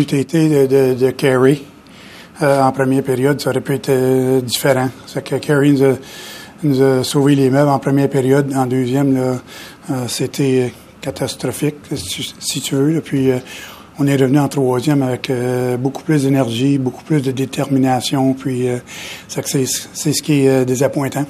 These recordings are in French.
été de, de, de Carey en première période, ça aurait pu être différent. C'est que nous a, sauvé les meubles en première période. En deuxième, là, c'était catastrophique, si tu veux. Puis on est revenu en troisième avec euh, beaucoup plus d'énergie, beaucoup plus de détermination. Puis euh, c'est, ce qui est euh, désappointant.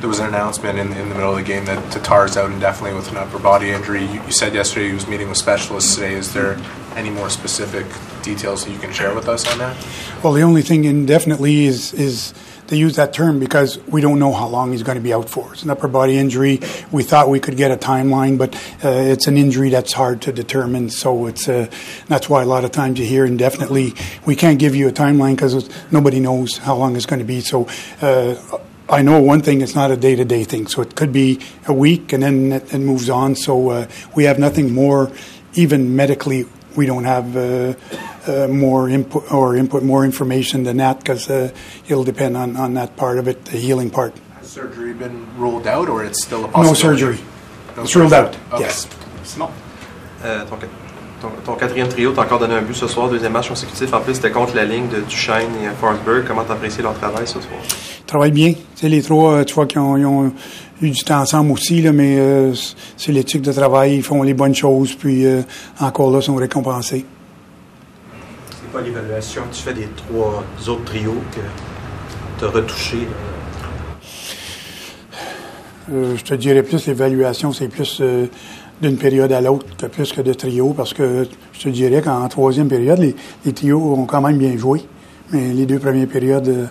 There was an announcement in, in the middle of the game that Tatar's out indefinitely with an upper body injury. You, you said yesterday he was meeting with specialists today. Is there any more specific details that you can share with us on that? Well, the only thing indefinitely is is they use that term because we don't know how long he's going to be out for. It's an upper body injury. We thought we could get a timeline, but uh, it's an injury that's hard to determine. So it's uh, that's why a lot of times you hear indefinitely. We can't give you a timeline because nobody knows how long it's going to be. So. Uh, I know one thing, it's not a day to day thing. So it could be a week and then it, it moves on. So uh, we have nothing more, even medically, we don't have uh, uh, more input or input more information than that because uh, it'll depend on, on that part of it, the healing part. Has surgery been ruled out, or it's still a possibility? No surgery. No it's surgery. ruled out. Okay. Yes. Simon. Euh, ton, ton, ton, quatrième trio, t'as encore donné un but ce soir, deuxième match consécutif. En plus, c'était contre la ligne de Duchesne et Forsberg. Comment t'as apprécié leur travail ce soir? Ils travaillent bien. Tu les trois, tu vois qu'ils ont, ils ont, eu du temps ensemble aussi, là, mais euh, c'est l'éthique de travail. Ils font les bonnes choses, puis euh, encore là, sont récompensés. C'est quoi l'évaluation que tu fais des trois autres trios que tu as retouchés? Euh, je te dirais plus l'évaluation, c'est plus euh, d'une période à l'autre plus que de trio, parce que je te dirais qu'en troisième période, les, les trios ont quand même bien joué, mais les deux premières périodes, euh,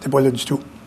t'es pas là du tout.